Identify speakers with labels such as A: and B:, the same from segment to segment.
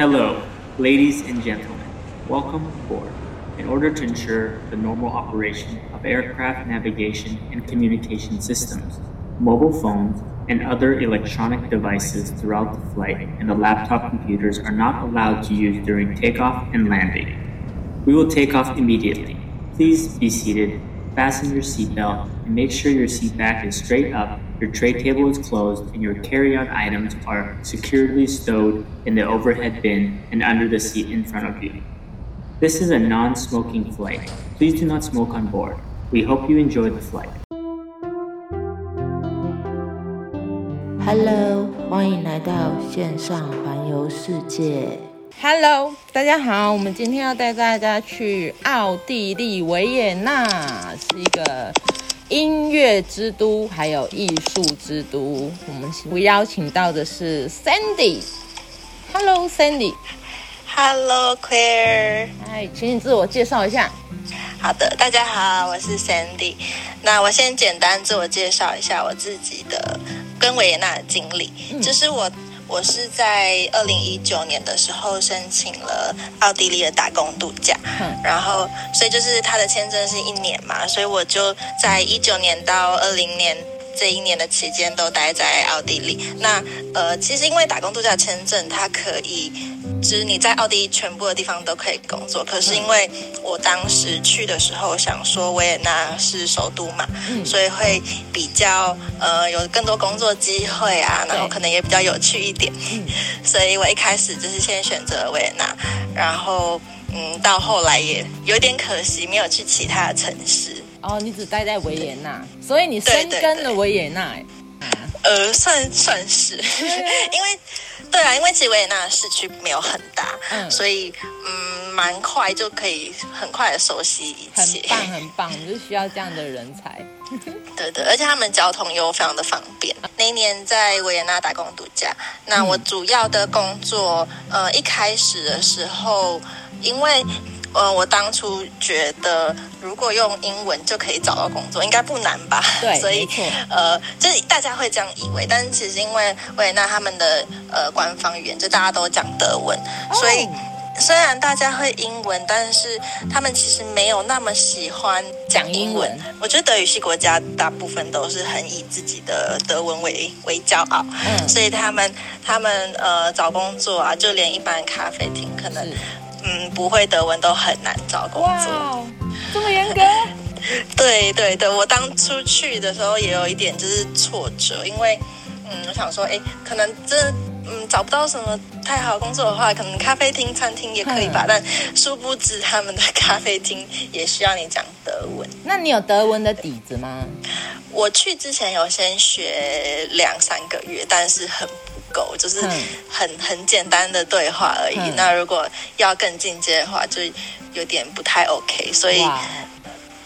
A: Hello, ladies and gentlemen. Welcome aboard. In order to ensure the normal operation of aircraft navigation and communication systems, mobile phones, and other electronic devices throughout the flight and the laptop computers are not allowed to use during takeoff and landing. We will take off immediately. Please be seated, fasten your seatbelt, and make sure your seat back is straight up, your tray table is closed, and your carry-on items are securely stowed in the overhead bin and under the seat in front of you. This is a non-smoking flight. Please do not smoke on board. We hope you enjoy the flight.
B: Hello，欢迎来到线上环游世界。
C: Hello，大家好，我们今天要带大家去奥地利维也纳，是一个 音乐之都，还有艺术之都。我们邀请到的是 Sandy。Hello，Sandy。
D: Hello，Claire。
C: 嗨，请你自我介绍一下。
D: 好的，大家好，我是 Sandy。那我先简单自我介绍一下我自己的。跟维也纳的经历，就是我我是在二零一九年的时候申请了奥地利的打工度假，然后所以就是他的签证是一年嘛，所以我就在一九年到二零年这一年的期间都待在奥地利。那呃，其实因为打工度假签证，它可以。就是你在奥地利全部的地方都可以工作，可是因为我当时去的时候想说维也纳是首都嘛，嗯、所以会比较呃有更多工作机会啊，然后可能也比较有趣一点，嗯、所以我一开始就是先选择了维也纳，然后嗯到后来也有点可惜没有去其他的城市。
C: 哦，你只待在维也纳，所以你深耕了维也纳。
D: 呃，算算是，因为，对啊，因为其实维也纳市区没有很大，嗯，所以嗯，蛮快就可以很快的熟悉一切，
C: 很棒很棒，你 就需要这样的人才，
D: 对对，而且他们交通又非常的方便。那一年在维也纳打工度假，那我主要的工作，呃，一开始的时候，因为。呃，我当初觉得如果用英文就可以找到工作，应该不难吧？
C: 对，
D: 所以呃，就是大家会这样以为，但是其实因为维也纳他们的呃官方语言就大家都讲德文，哦、所以虽然大家会英文，但是他们其实没有那么喜欢讲英文。英文我觉得德语系国家大部分都是很以自己的德文为为骄傲，嗯，所以他们他们呃找工作啊，就连一般咖啡厅可能。嗯，不会德文都很难找工作。
C: 哇，这么严格？
D: 对对对，我当初去的时候也有一点就是挫折，因为嗯，我想说，哎，可能真嗯找不到什么太好的工作的话，可能咖啡厅、餐厅也可以吧。嗯、但殊不知，他们的咖啡厅也需要你讲德文。
C: 那你有德文的底子吗？
D: 我去之前有先学两三个月，但是很。狗就是很很简单的对话而已。嗯、那如果要更进阶的话，就有点不太 OK。所以，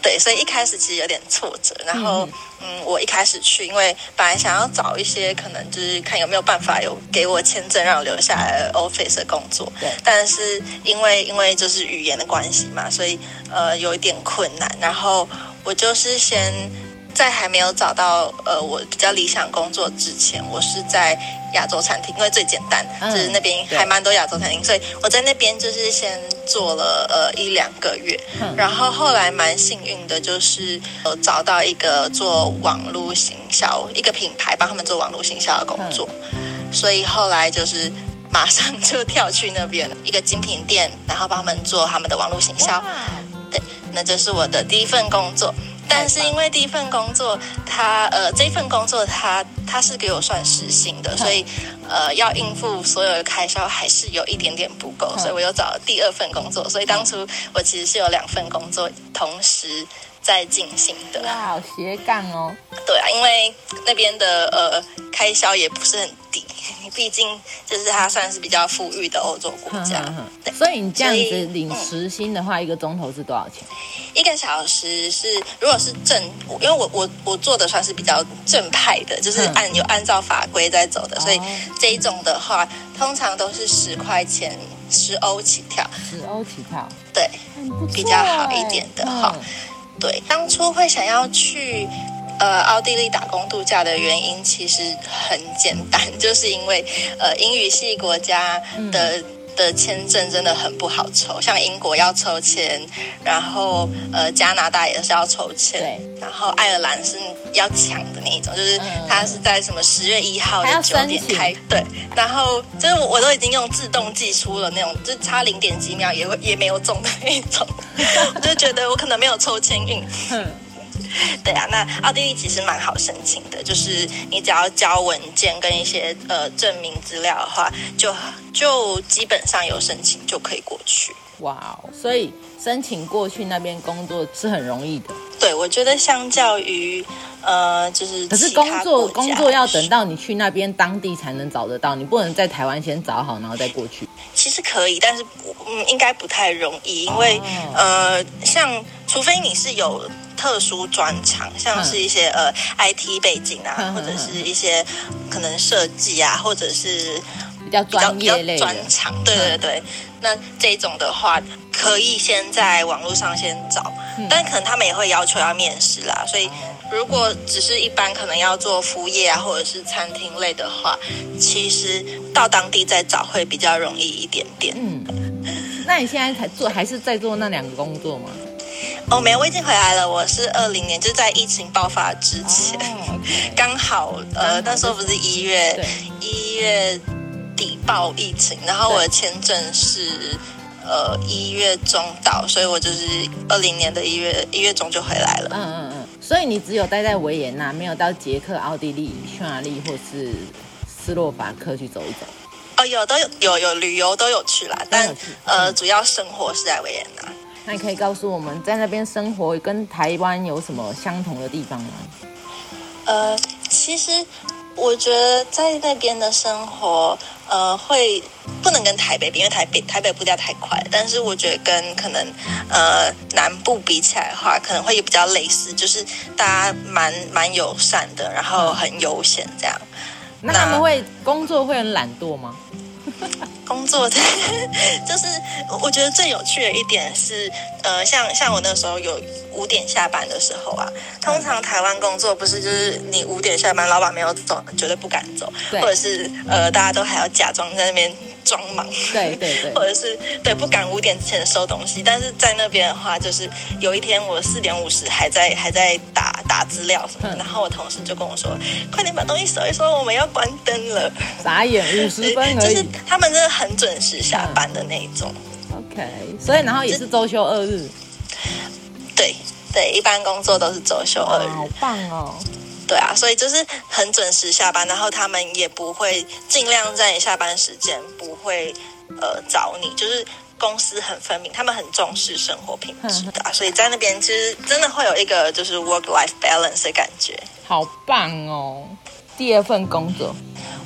D: 对，所以一开始其实有点挫折。然后，嗯，嗯，我一开始去，因为本来想要找一些可能就是看有没有办法有给我签证让我留下来 office 的工作。对。但是因为因为就是语言的关系嘛，所以呃有一点困难。然后我就是先在还没有找到呃我比较理想工作之前，我是在。亚洲餐厅，因为最简单，嗯、就是那边还蛮多亚洲餐厅，所以我在那边就是先做了呃一两个月，嗯、然后后来蛮幸运的，就是有找到一个做网络行销一个品牌帮他们做网络行销的工作，嗯、所以后来就是马上 就跳去那边一个精品店，然后帮他们做他们的网络行销，对，那就是我的第一份工作。但是因为第一份工作，他呃这份工作他他是给我算时薪的，所以呃要应付所有的开销还是有一点点不够，所以我又找了第二份工作。所以当初我其实是有两份工作同时在进行的。
C: 哇，好斜杠哦！
D: 对啊，因为那边的呃开销也不是很低，毕竟就是它算是比较富裕的欧洲国家。
C: 所以你这样子领时薪的话，嗯、一个钟头是多少钱？
D: 一个小时是，如果是正，因为我我我做的算是比较正派的，就是按有按照法规在走的，嗯、所以这一种的话，通常都是十块钱，十欧起跳。
C: 十欧起跳，
D: 对，比较好一点的哈。嗯、对，当初会想要去呃奥地利打工度假的原因，其实很简单，就是因为呃英语系国家的。嗯的签证真的很不好抽，像英国要抽签，然后呃加拿大也是要抽
C: 签，
D: 然后爱尔兰是要抢的那一种，就是它是在什么十月一号的九点开，对，然后就是我我都已经用自动寄出了那种，就差零点几秒也会也没有中的那一种，我就觉得我可能没有抽签运。对啊，那奥地利其实蛮好申请的，就是你只要交文件跟一些呃证明资料的话，就就基本上有申请就可以过去。
C: 哇哦，所以申请过去那边工作是很容易的。
D: 对，我觉得相较于呃，就是
C: 可是工作工作要等到你去那边当地才能找得到，你不能在台湾先找好然后再过去。
D: 其实可以，但是嗯，应该不太容易，因为、哦、呃，像除非你是有。特殊专长，像是一些、嗯、呃 IT 背景啊，嗯、或者是一些可能设计啊，或者是
C: 比较专业类
D: 专长，对对对。嗯、那这种的话，可以先在网络上先找，嗯、但可能他们也会要求要面试啦。所以如果只是一般可能要做服务业啊，或者是餐厅类的话，其实到当地再找会比较容易一点点。
C: 嗯，那你现在才做，还是在做那两个工作吗？
D: 哦，没有，我已经回来了。我是二零年，就是在疫情爆发之前，刚好呃那时候不是一月一月底爆疫情，然后我的签证是呃一月中到，所以我就是二零年的一月一月中就回来了。
C: 嗯嗯嗯。所以你只有待在维也纳，没有到捷克、奥地利、匈牙利或是斯洛伐克去走一走？
D: 哦，有都有有有旅游都有去啦，但呃主要生活是在维也纳。
C: 那你可以告诉我们，在那边生活跟台湾有什么相同的地方吗？
D: 呃，其实我觉得在那边的生活，呃，会不能跟台北比，因为台北台北步调太快。但是我觉得跟可能呃南部比起来的话，可能会比较类似，就是大家蛮蛮友善的，然后很悠闲这样。
C: 那他们会工作会很懒惰吗？
D: 工作的 就是，我觉得最有趣的一点是，呃，像像我那时候有五点下班的时候啊，通常台湾工作不是就是你五点下班，老板没有走，绝对不敢走，对。或者是呃，大家都还要假装在那边。装忙，
C: 对对对，
D: 或者是对不敢五点之前收东西，但是在那边的话，就是有一天我四点五十还在还在打打资料什么然后我同事就跟我说：“快点把东西收一收，我们要关灯了。”
C: 眨眼五十分
D: 就是他们真的很准时下班的那一种。
C: 嗯、OK，所以然后也是周休二日。
D: 对对，一般工作都是周休二日，
C: 好棒哦。
D: 对啊，所以就是很准时下班，然后他们也不会尽量在你下班时间不会呃找你，就是公司很分明，他们很重视生活品质的，所以在那边其实真的会有一个就是 work life balance 的感觉，
C: 好棒哦。第二份工作，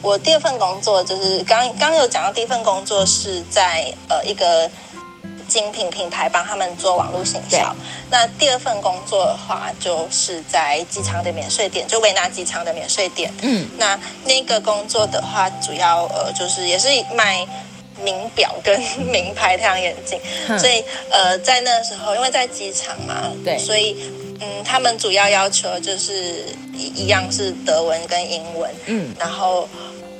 D: 我第二份工作就是刚刚有讲到，第一份工作是在呃一个。精品品牌帮他们做网络行销。那第二份工作的话，就是在机场的免税店，就维也纳机场的免税店。嗯，那那个工作的话，主要呃就是也是卖名表跟名牌太阳眼镜。嗯、所以呃在那时候，因为在机场嘛，对，所以嗯他们主要要求就是一一样是德文跟英文。嗯，然后。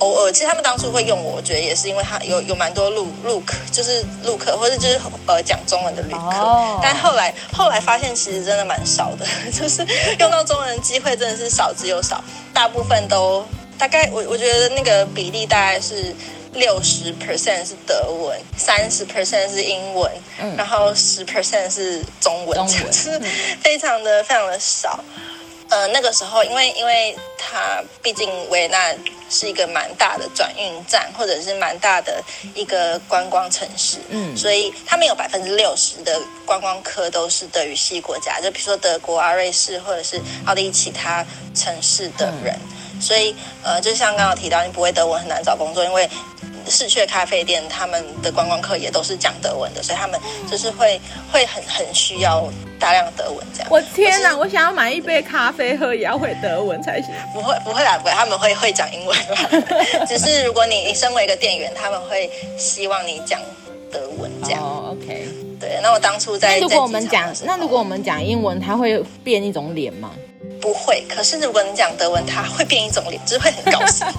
D: 偶尔，其实他们当初会用我，我觉得也是因为他有有蛮多陆陆客，就是陆客或者就是呃讲中文的旅客。Oh. 但后来后来发现其实真的蛮少的，就是用到中文的机会真的是少之又少，大部分都大概我我觉得那个比例大概是六十 percent 是德文，三十 percent 是英文，嗯、然后十 percent 是中文，就是 非常的非常的少。呃，那个时候，因为因为它毕竟维也纳是一个蛮大的转运站，或者是蛮大的一个观光城市，嗯，所以他们有百分之六十的观光客都是德语系国家，就比如说德国啊、瑞士或者是奥地利其他城市的人，嗯、所以呃，就像刚刚提到，你不会德文很难找工作，因为。市区咖啡店，他们的观光客也都是讲德文的，所以他们就是会会很很需要大量德文这样。
C: 我天哪！我想要买一杯咖啡喝，也要会德文才行。
D: 不会不会啦，不会，他们会会讲英文啦。只是如果你你身为一个店员，他们会希望你讲德文这样。
C: 哦，OK。
D: 对，那我当初在
C: 如果我们讲那如果我们讲英文，他会变一种脸吗？
D: 不会，可是如果你讲德文，他会变一种脸，就是会很高兴。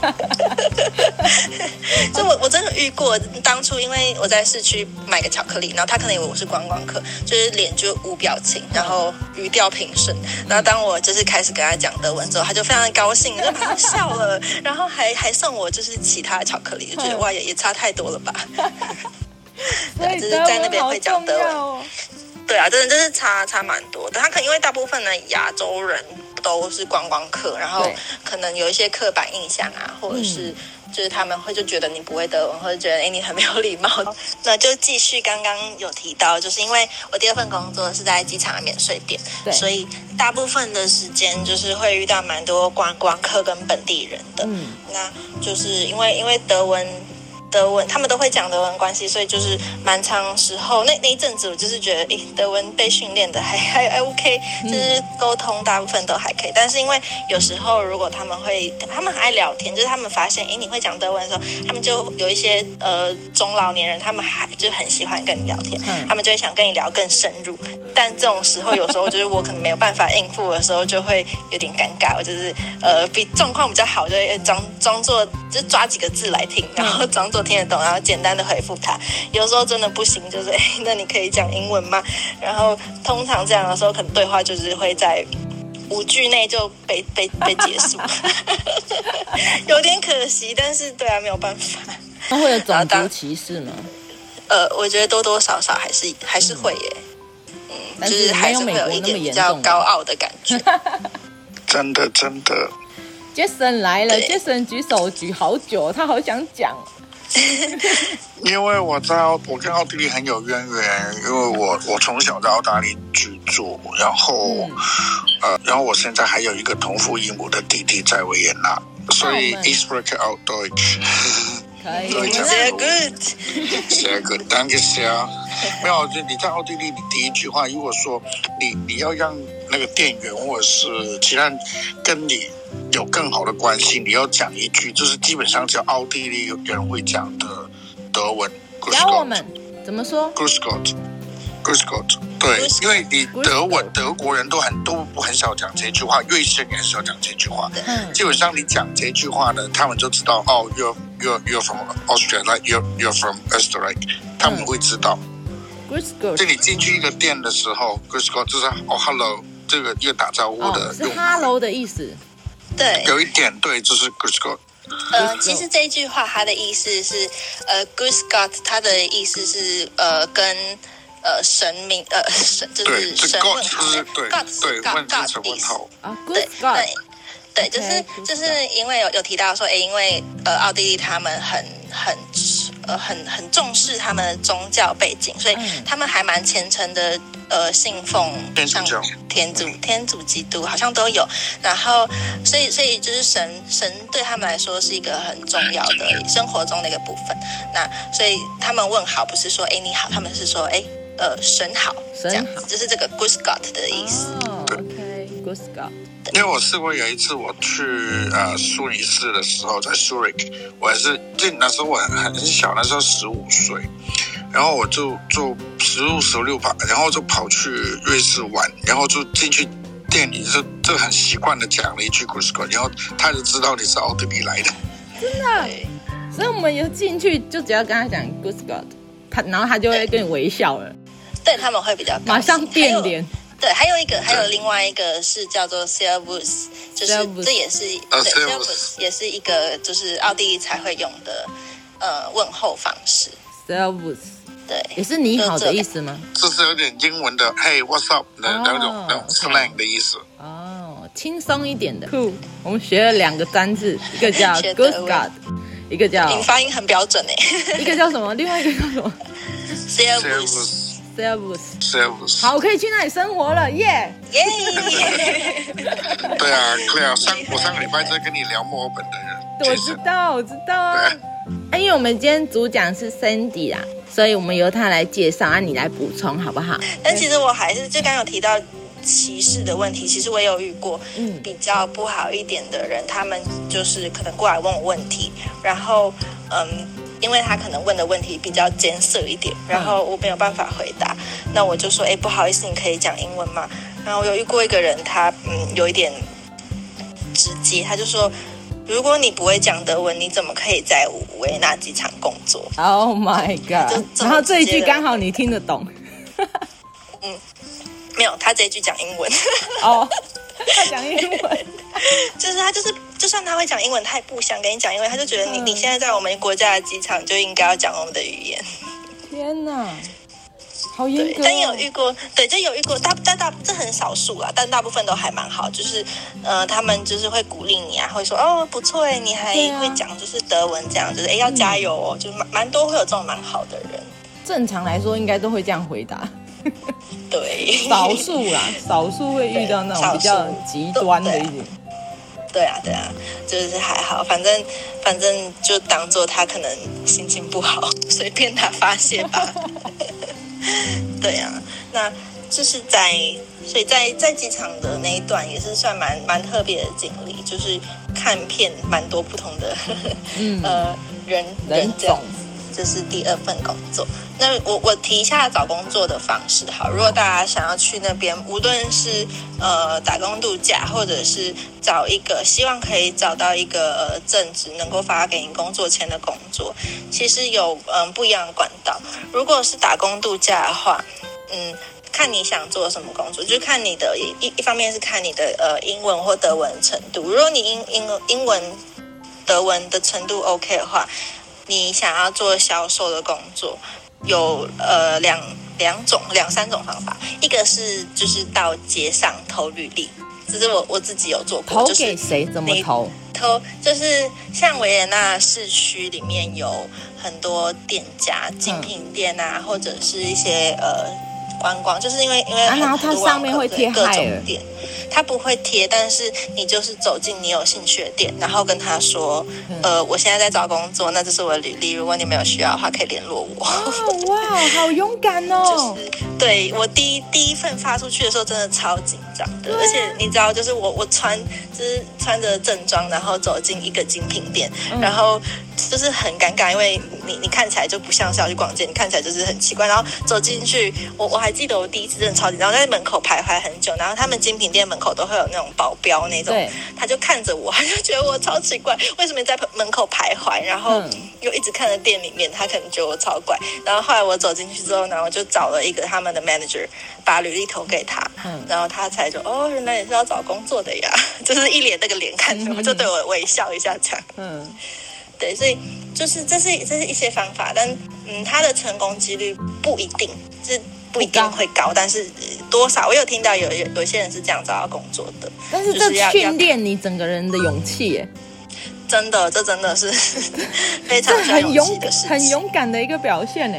D: 就我我真的遇过，当初因为我在市区买个巧克力，然后他可能以为我是观光客，就是脸就无表情，然后语调平顺。然后当我就是开始跟他讲德文之后，他就非常的高兴，就马上笑了，然后还还送我就是其他的巧克力，就觉得哇也也差太多了吧。对，就是在那边会讲德文。对啊，真的就是差差蛮多的。他可能因为大部分的亚洲人都是观光客，然后可能有一些刻板印象啊，或者是就是他们会就觉得你不会德文，或者觉得哎你很没有礼貌。那就继续刚刚有提到，就是因为我第二份工作是在机场的免税店，所以大部分的时间就是会遇到蛮多观光客跟本地人的。嗯，那就是因为因为德文。德文，他们都会讲德文关系，所以就是蛮长时候那那一阵子，我就是觉得，诶，德文被训练的还 还还 OK，就是沟通大部分都还可以。但是因为有时候如果他们会，他们很爱聊天，就是他们发现，诶，你会讲德文的时候，他们就有一些呃中老年人，他们还就很喜欢跟你聊天，他们就会想跟你聊更深入。但这种时候，有时候就是我可能没有办法应付的时候，就会有点尴尬。我就是呃比状况比较好，就会装装作就抓几个字来听，然后装作。听得懂，然后简单的回复他。有时候真的不行，就是哎，那你可以讲英文吗？然后通常这样的时候，可能对话就是会在五句内就被被被结束，有点可惜。但是对啊，没有办法。
C: 那会有种族歧视吗？
D: 呃，我觉得多多少少还是还是会耶。嗯，就是还是会有一点比较高傲的感觉。
E: 真的真的。
C: Jason 来了，Jason 举手举好久，他好想讲。
E: 因为我在我跟奥地利很有渊源，因为我我从小在澳大利居住，然后、嗯、呃，然后我现在还有一个同父异母的弟弟在维也纳，所以 ich spreche auch Deutsch。
C: 可以，
D: Sehr gut，Sehr
E: good，Danke sehr。没有，就你在奥地利，你第一句话，如果说你你要让那个店员或者是其他人跟你。有更好的关系，你要讲一句，就是基本上叫奥地利人会讲的德文。
C: 教我们怎么说
E: ？Grüß Gott，Grüß Gott。对，因为你德文德国人都很都很少讲这句话，瑞士人也很少讲这句话。嗯，基本上你讲这句话呢，他们就知道哦，you're you're you're from Austria，like，you're you're from Österreich，他们会知道。
C: Grüß Gott。
E: 就你进去一个店的时候，Grüß Gott 就是哦，hello，这个一个打招呼的，
C: 哦，是 hello 的意思。
D: 对，
E: 有一点对，就是 Grüß Gott。
D: 呃，其实这一句话它的意思是，呃，Grüß Gott，它的意思是呃跟呃神明呃神就是神问好，
E: 对对对，God God
D: 意思
C: 啊，Good God，
D: 对对，就是就是因为有有提到说，哎，因为呃奥地利他们很很呃很很重视他们的宗教背景，所以他们还蛮虔诚的。呃，信奉像天主、天主基督好像都有，然后所以所以就是神神对他们来说是一个很重要的生活中的一个部分。那所以他们问好不是说哎你好，他们是说哎呃神好，神好这样子，就是这个 Good God 的意思。
C: 哦，OK，Grüß Gott。
E: 因为我试过有一次我去呃苏黎世的时候，在 Zurich，我还是就那时候我很很小，那时候十五岁。然后我就就十五十六吧，然后就跑去瑞士玩，然后就进去店里就就很习惯的讲了一句 Grüß Gott，然后他就知道你是奥地利来的。
C: 真的，所以我们一进去就只要跟他讲 Grüß Gott，他然后他就会跟你微笑了。
D: 对，他们会比较
C: 马上变脸。
D: 对，还有一个还有另外一个是叫做 Servus，就是这也是对 Servus 也是一个就是奥地利才会用的呃问候方式。
C: Servus。
D: 对，
C: 也是你好的意思吗？
E: 这是有点英文的，Hey, what's up？的那种那种 slang 的意思。
C: 哦，轻松一点的。Cool，我们学了两个单字，一个叫 “Good Gott，一个叫。
D: 你发音很标准诶。
C: 一个叫什么？另外一个叫什么？
D: Servus。
C: Servus。
E: Servus。
C: 好，我可以去那里生活了，耶耶。
E: 对啊，对啊，上我上个礼拜在跟你聊墨尔本的人。
C: 我知道，我知道啊。哎，因为我们今天主讲是 Sandy 啦。所以我们由他来介绍，啊，你来补充好不好？
D: 但其实我还是就刚有提到歧视的问题，其实我也有遇过，嗯，比较不好一点的人，他们就是可能过来问我问题，然后嗯，因为他可能问的问题比较艰涩一点，然后我没有办法回答，那我就说，哎，不好意思，你可以讲英文吗？然后我有遇过一个人，他嗯有一点直接，他就说，如果你不会讲德文，你怎么可以在维也纳机场工作
C: ？Oh my god！然后这一句刚好你听得懂。
D: 嗯，没有，他这一句讲英文。
C: 哦，他讲英文，
D: 就是他就是，就算他会讲英文，他也不想跟你讲英文，他就觉得你、嗯、你现在在我们国家的机场就应该要讲我们的语言。
C: 天哪！好严格、哦，
D: 但也有遇过，对，就有遇过，大但大这很少数啦，但大部分都还蛮好，就是呃，他们就是会鼓励你啊，会说哦不错哎，你还会讲就是德文这样，就是哎要加油哦，嗯、就蛮蛮多会有这种蛮好的人。
C: 正常来说应该都会这样回答，
D: 对，
C: 少数啦，少数会遇到那种比较极端的一点。
D: 对啊，对啊，就是还好，反正反正就当做他可能心情不好，随便他发泄吧。对啊，那就是在，所以在在机场的那一段也是算蛮蛮特别的经历，就是看片蛮多不同的，嗯、呃人人种，这是第二份工作。那我我提一下找工作的方式好，如果大家想要去那边，无论是呃打工度假，或者是找一个希望可以找到一个呃正职能够发给你工作签的工作，其实有嗯、不一样的管道。如果是打工度假的话，嗯，看你想做什么工作，就看你的一一方面是看你的呃英文或德文程度。如果你英英英文德文的程度 OK 的话，你想要做销售的工作。有呃两两种两三种方法，一个是就是到街上投履历，这是我我自己有做过，
C: 投给谁？怎么投？
D: 投就是像维也纳市区里面有很多店家，精品店啊，嗯、或者是一些呃观光，就是因为因为很多、啊、然后它上面会贴各种店。它不会贴，但是你就是走进你有兴趣的店，然后跟他说：“呃，我现在在找工作，那这是我的履历，如果你没有需要的话，可以联络我。”
C: 哇，好勇敢哦！
D: 就是对我第一第一份发出去的时候，真的超紧张的，而且你知道，就是我我穿就是穿着正装，然后走进一个精品店，然后就是很尴尬，因为你你看起来就不像是要去逛街，你看起来就是很奇怪。然后走进去，我我还记得我第一次真的超级，然后，在门口徘徊很久，然后他们精品店门口都会有那种保镖那种，他就看着我，他就觉得我超奇怪，为什么在门口徘徊？然后又一直看着店里面，他可能觉得我超怪。然后后来我走进去之后，然后就找了一个他们的 manager，把履历投给他，然后他才就哦，原来也是要找工作的呀，就是一脸那个脸看着我，就对我微笑一下这样。嗯，对，所以就是这是这是一些方法，但嗯，他的成功几率不一定是。不一定会高，但是多少我有听到有有有些人是这样找到工作的。
C: 但是这训练你整个人的勇气耶，
D: 真的，这真的是 非常需要勇
C: 很勇敢的一个表现呢。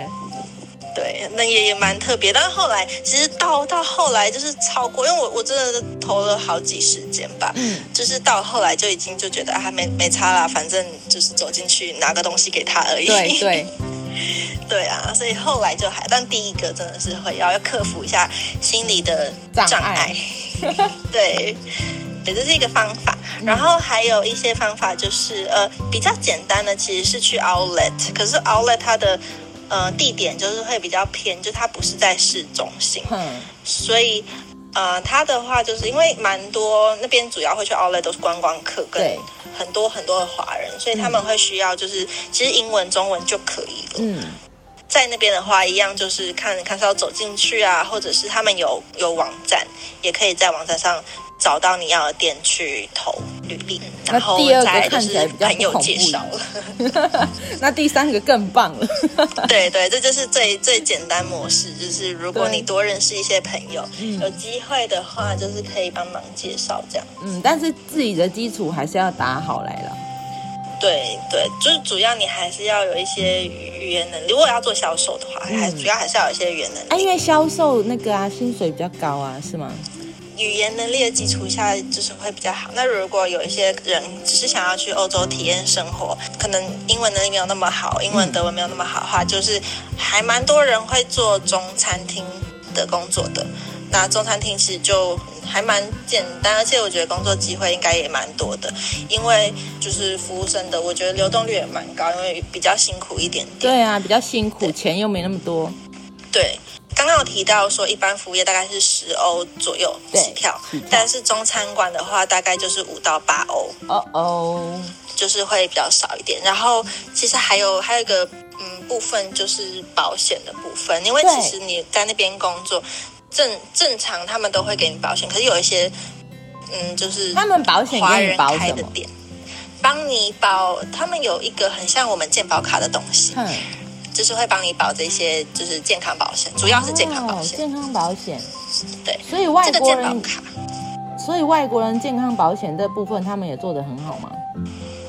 D: 对，那也也蛮特别。但是后来其实到到后来就是超过，因为我我真的投了好几十间吧，嗯，就是到后来就已经就觉得还没没差啦，反正就是走进去拿个东西给他而已。
C: 对对。对
D: 对啊，所以后来就还，但第一个真的是会要要克服一下心理的障碍。对，也，这是一个方法。然后还有一些方法就是，呃，比较简单的其实是去 outlet，可是 outlet 它的呃地点就是会比较偏，就它不是在市中心。嗯。所以，呃，它的话就是因为蛮多那边主要会去 outlet 都是观光客跟。很多很多的华人，所以他们会需要就是、嗯、其实英文、中文就可以了。嗯，在那边的话，一样就是看看是要走进去啊，或者是他们有有网站，也可以在网站上找到你要的店去投履历。然后
C: 第二个看起来比
D: 较有介绍了，
C: 那第三个更棒了。
D: 对对，这就是最最简单模式，就是如果你多认识一些朋友，有机会的话，就是可以帮忙介绍这样。
C: 嗯，但是自己的基础还是要打好来了。
D: 对对，就是主要你还是要有一些语言能力。如果要做销售的话，还主要还是要有一些语言能力。
C: 啊，因为销售那个啊，薪水比较高啊，是吗？
D: 语言能力的基础下，就是会比较好。那如果有一些人只是想要去欧洲体验生活，可能英文能力没有那么好，英文德文没有那么好的话，就是还蛮多人会做中餐厅的工作的。那中餐厅其实就还蛮简单，而且我觉得工作机会应该也蛮多的，因为就是服务生的，我觉得流动率也蛮高，因为比较辛苦一点点。
C: 对啊，比较辛苦，钱又没那么多。
D: 对。刚刚有提到说，一般服务业大概是十欧左右起跳，但是中餐馆的话，大概就是五到八欧。
C: 哦哦，
D: 就是会比较少一点。然后其实还有还有一个嗯部分就是保险的部分，因为其实你在那边工作，正正常他们都会给你保险，可是有一些嗯就是
C: 他们保险
D: 华人开的店，帮你保，他们有一个很像我们健保卡的东西。嗯就是会帮你保这些，就是健康保险，主要是健康保险。
C: 哦、健康保险，
D: 对。
C: 所以外国人，
D: 这个健保卡，
C: 所以外国人健康保险这部分，他们也做得很好吗？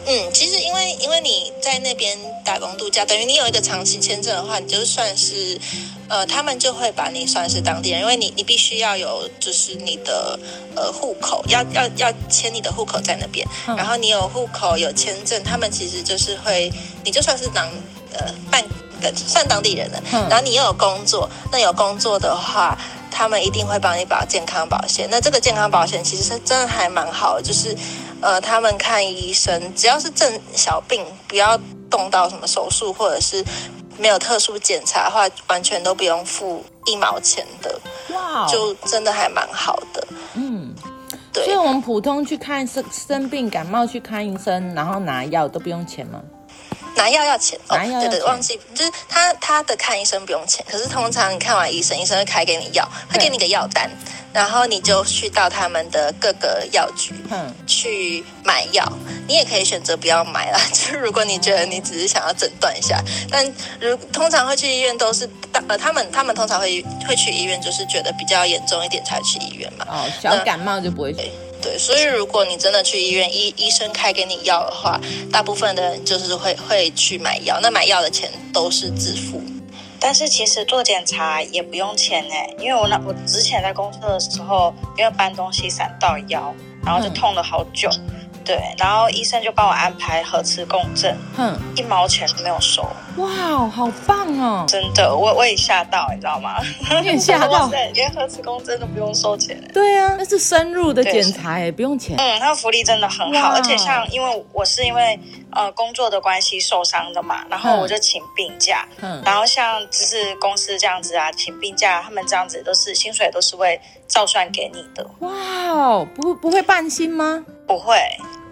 D: 嗯，其实因为因为你在那边打工度假，等于你有一个长期签证的话，你就算是，呃，他们就会把你算是当地人，因为你你必须要有就是你的呃户口，要要要签你的户口在那边，嗯、然后你有户口有签证，他们其实就是会，你就算是当呃办。算当地人的，然后你又有工作，那有工作的话，他们一定会帮你保健康保险。那这个健康保险其实是真的还蛮好的，就是呃，他们看医生，只要是正小病，不要动到什么手术，或者是没有特殊检查的话，完全都不用付一毛钱的。哇，就真的还蛮好的。
C: 嗯，对。所以我们普通去看生生病感冒去看医生，然后拿药都不用钱吗？
D: 拿药要钱哦，
C: 钱
D: 对对，忘记就是他他的看医生不用钱，可是通常你看完医生，医生会开给你药，会给你个药单，然后你就去到他们的各个药局，嗯，去买药。你也可以选择不要买啦，就是如果你觉得你只是想要诊断一下，但如通常会去医院都是呃，他们他们通常会会去医院，就是觉得比较严重一点才去医院嘛。
C: 哦，小感冒就不会去。
D: 对，所以如果你真的去医院，医医生开给你药的话，大部分的人就是会会去买药，那买药的钱都是自付。
F: 但是其实做检查也不用钱呢，因为我那我之前在公司的时候，因为搬东西闪到腰，然后就痛了好久。嗯对，然后医生就帮我安排核磁共振，哼，一毛钱都没有收。
C: 哇，好棒哦！
F: 真的，我我也吓到，你知道吗？
C: 你也吓到，
F: 连核磁共振都不用收钱。
C: 对啊，那是深入的检查，也不用钱。
F: 嗯，他福利真的很好，而且像因为我是因为呃工作的关系受伤的嘛，然后我就请病假，嗯，然后像只是公司这样子啊，请病假，他们这样子都是薪水都是会照算给你的。
C: 哇哦，不不会半薪吗？
F: 不会。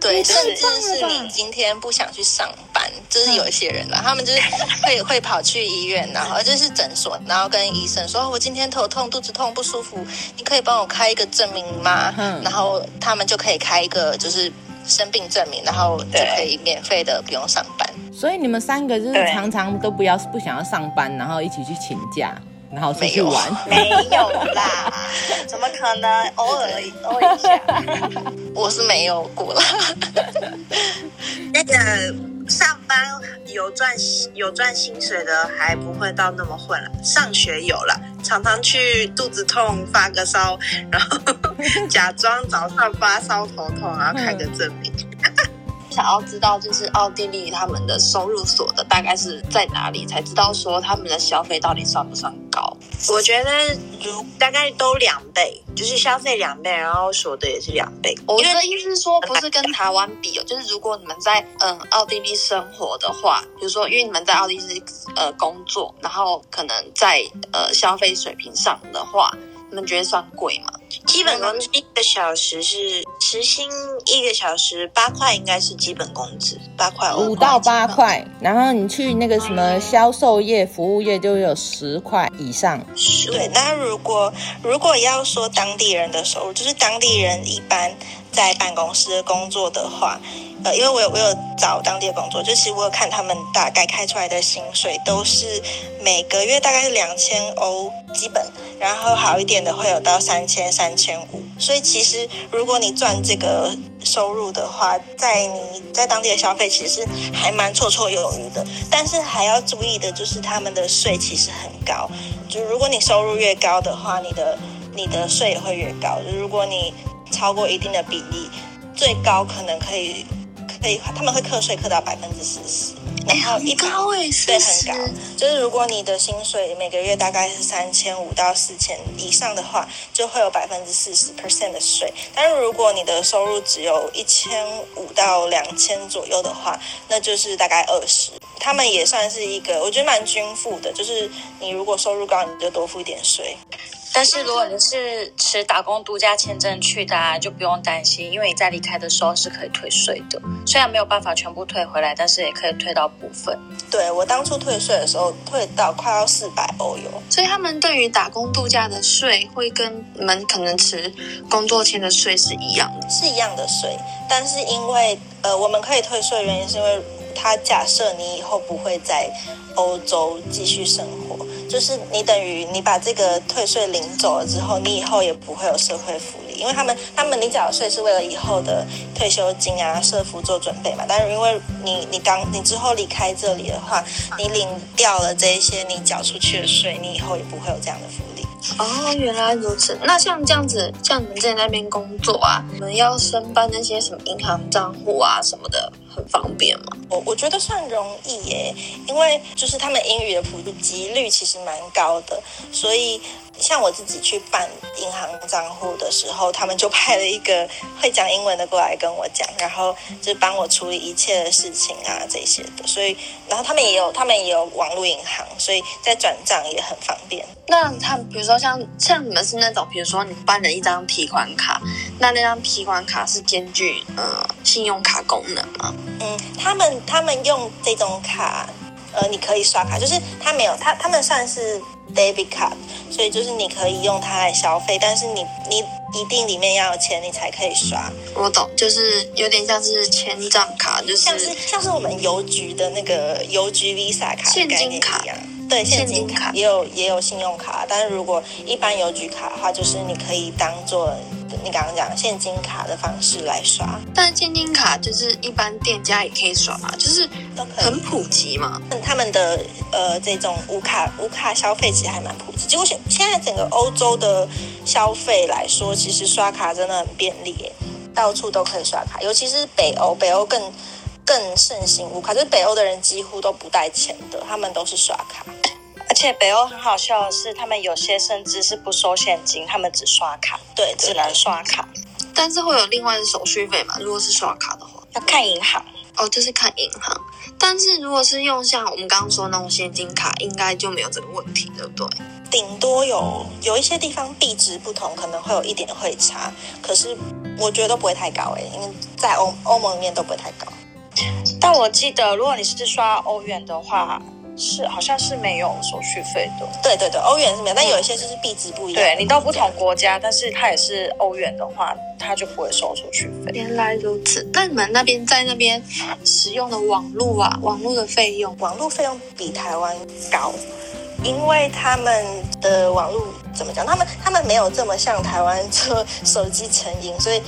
D: 对，就是就是你今天不想去上班，就是有一些人啦，他们就是 会会跑去医院，然后就是诊所，然后跟医生说：“我今天头痛、肚子痛、不舒服，你可以帮我开一个证明吗？”嗯，然后他们就可以开一个就是生病证明，然后就可以免费的不用上班。
C: 所以你们三个就是常常都不要不想要上班，然后一起去请假。然后出去玩？
F: 没有，没有啦，怎么可能？偶尔偶尔一下，
D: 我是没有过了。
F: 那个上班有赚有赚薪水的，还不会到那么混了。上学有了，常常去肚子痛发个烧，然后假装早上发烧头痛，然后开个证明。
G: 想要知道，就是奥地利他们的收入所得大概是在哪里，才知道说他们的消费到底算不算高？
F: 我觉得如大概都两倍，就是消费两倍，然后所得也是两倍。
G: 我的意思是说，不是跟台湾比哦，就是如果你们在嗯奥地利生活的话，比如说因为你们在奥地利呃工作，然后可能在呃消费水平上的话。你们觉得算贵吗？
F: 基本工资一个小时是时薪一个小时八块，应该是基本工资八块
C: 五到八块。然后你去那个什么销售业、服务业，就有十块以上。
D: 对，那如果如果要说当地人的收入，就是当地人一般在办公室工作的话。呃，因为我有我有找当地的工作，就其实我有看他们大概开出来的薪水都是每个月大概是两千欧基本，然后好一点的会有到三千三千五。所以其实如果你赚这个收入的话，在你在当地的消费其实还蛮绰绰有余的。但是还要注意的就是他们的税其实很高，就如果你收入越高的话，你的你的税也会越高。就如果你超过一定的比例，最高可能可以。可以，他们会课税课到百分之四十。然后一般
G: 高哎，
D: 对，很高。就是如果你的薪水每个月大概是三千五到四千以上的话，就会有百分之四十 percent 的税。但是如果你的收入只有一千五到两千左右的话，那就是大概二十。他们也算是一个，我觉得蛮均富的。就是你如果收入高，你就多付一点税。
H: 但是如果你是持打工度假签证去的啊，就不用担心，因为你在离开的时候是可以退税的。虽然没有办法全部退回来，但是也可以退到部分。
D: 对，我当初退税的时候，退到快要四百欧哟。
G: 所以他们对于打工度假的税，会跟你们可能持工作签的税是一样的，
D: 是一样的税。但是因为呃，我们可以退税的原因是因为他假设你以后不会在欧洲继续生活。就是你等于你把这个退税领走了之后，你以后也不会有社会福利，因为他们他们你缴税是为了以后的退休金啊、社福做准备嘛。但是因为你你当你之后离开这里的话，你领掉了这一些你缴出去的税，你以后也不会有这样的福利。
G: 哦，原来如此。那像这样子，像你们在那边工作啊，你们要申办那些什么银行账户啊什么的。很方便吗？
D: 我我觉得算容易耶，因为就是他们英语的普及率其实蛮高的，所以像我自己去办银行账户的时候，他们就派了一个会讲英文的过来跟我讲，然后就帮我处理一切的事情啊这些的。所以，然后他们也有他们也有网络银行，所以在转账也很方便。
G: 那他们比如说像像你们是那种，比如说你办了一张提款卡，那那张提款卡是兼具呃信用卡功能吗？
D: 嗯，他们他们用这种卡，呃，你可以刷卡，就是他没有他他们算是 debit card，所以就是你可以用它来消费，但是你你一定里面要有钱，你才可以刷。
G: 我懂，就是有点像是千账卡，就是
D: 像是像是我们邮局的那个邮局 Visa 卡
G: 现金卡
D: 一样，对，现金卡也有也有信用卡，但是如果一般邮局卡的话，就是你可以当做。你刚刚讲现金卡的方式来刷，
G: 但现金卡就是一般店家也可以刷嘛，就是都很普及嘛。
D: 他们的呃这种无卡无卡消费其实还蛮普及。结果现现在整个欧洲的消费来说，其实刷卡真的很便利，到处都可以刷卡，尤其是北欧，北欧更更盛行无卡，就是北欧的人几乎都不带钱的，他们都是刷卡。
H: 而且北欧很好笑的是，他们有些甚至是不收现金，他们只刷卡，
D: 对，对，
H: 只能刷卡。
G: 但是会有另外的手续费嘛？如果是刷卡的话，
H: 要看银行
G: 哦，就是看银行。但是如果是用像我们刚刚说那种现金卡，应该就没有这个问题，对不对？
D: 顶多有有一些地方币值不同，可能会有一点会差，可是我觉得都不会太高诶，因为在欧欧盟里面都不会太高。
H: 但我记得，如果你是刷欧元的话。是，好像是没有手续费的。
D: 对对对，欧元是没有，但有一些就是币值不一样。
H: 对，你到不同国家，但是它也是欧元的话，它就不会收手续费。
G: 原来如此，那你们那边在那边使用的网络啊，网络的费用，
D: 网络费用比台湾高，因为他们的网络怎么讲？他们他们没有这么像台湾做手机成瘾，所以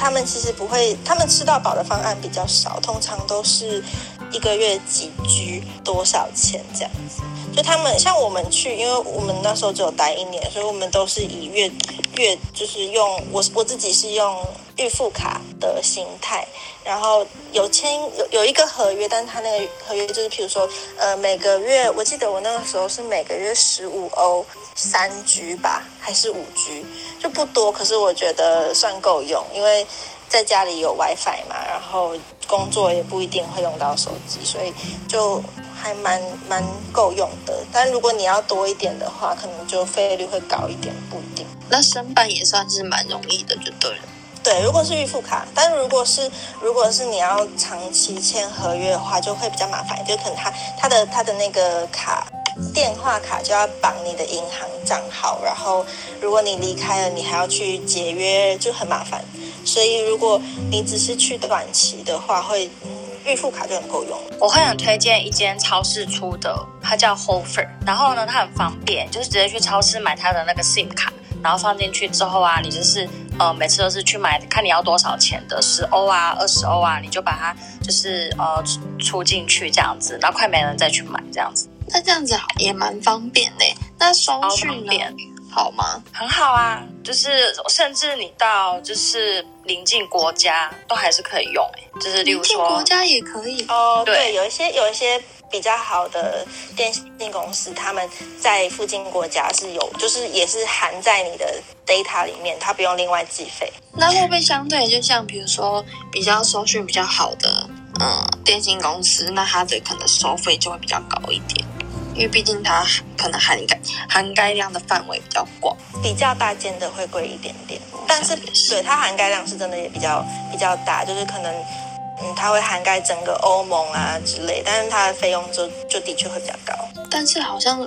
D: 他们其实不会，他们吃到饱的方案比较少，通常都是。一个月几居多少钱这样子？就他们像我们去，因为我们那时候只有待一年，所以我们都是以月月就是用我我自己是用预付卡的形态，然后有签有有一个合约，但他那个合约就是，譬如说呃每个月，我记得我那个时候是每个月十五欧三 G 吧，还是五 G，就不多，可是我觉得算够用，因为在家里有 WiFi 嘛，然后。工作也不一定会用到手机，所以就还蛮蛮够用的。但如果你要多一点的话，可能就费率会高一点，不一定。
G: 那申办也算是蛮容易的，就对了。
D: 对，如果是预付卡，但如果是如果是你要长期签合约的话，就会比较麻烦，就可能他他的他的那个卡电话卡就要绑你的银行账号，然后如果你离开了，你还要去解约，就很麻烦。所以，如果你只是去短期的话，会预付卡就很够用。
H: 我会很推荐一间超市出的，它叫 Hofer。然后呢，它很方便，就是直接去超市买它的那个 SIM 卡，然后放进去之后啊，你就是呃每次都是去买，看你要多少钱的，十欧啊、二十欧啊，你就把它就是呃出进去这样子，然后快没人再去买这样子。
G: 那这样子也蛮方便的。那收据呢？好吗？
H: 很好啊，就是甚至你到就是邻近国家都还是可以用哎，就是例如说
G: 国家也可以
D: 哦，
H: 对
D: 对，有一些有一些比较好的电信公司，他们在附近国家是有，就是也是含在你的 data 里面，它不用另外计费。
G: 那会不会相对就像比如说比较收讯比较好的嗯电信公司，那它的可能收费就会比较高一点？因为毕竟它可能涵盖涵盖量的范围比较广，
D: 比较大间的会贵一点点，但是对它涵盖量是真的也比较比较大，就是可能嗯它会涵盖整个欧盟啊之类，但是它的费用就就的确会比较高，
G: 但是好像